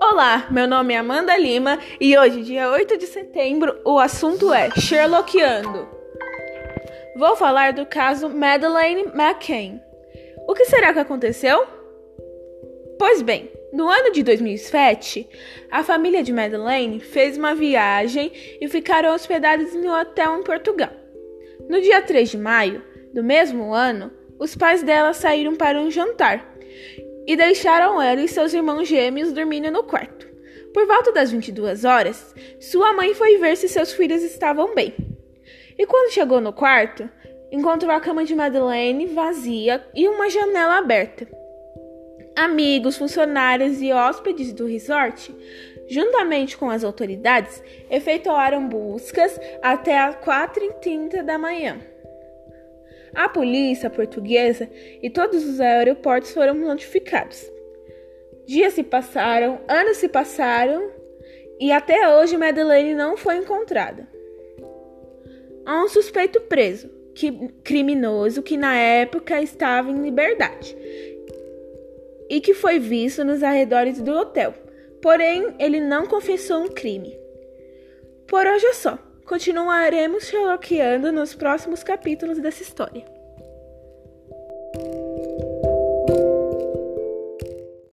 Olá, meu nome é Amanda Lima e hoje, dia 8 de setembro, o assunto é Sherlockiano. Vou falar do caso Madeleine McCain. O que será que aconteceu? Pois bem, no ano de 2007, a família de Madeleine fez uma viagem e ficaram hospedados em um hotel em Portugal. No dia 3 de maio do mesmo ano, os pais dela saíram para um jantar e deixaram ela e seus irmãos gêmeos dormindo no quarto. Por volta das 22 horas, sua mãe foi ver se seus filhos estavam bem. E quando chegou no quarto, encontrou a cama de Madeleine vazia e uma janela aberta. Amigos, funcionários e hóspedes do resort, juntamente com as autoridades, efetuaram buscas até às 4h30 da manhã. A polícia portuguesa e todos os aeroportos foram notificados. Dias se passaram, anos se passaram e até hoje Madeleine não foi encontrada. Há um suspeito preso, que, criminoso, que na época estava em liberdade e que foi visto nos arredores do hotel. Porém, ele não confessou um crime. Por hoje é só. Continuaremos Sherlockeando nos próximos capítulos dessa história.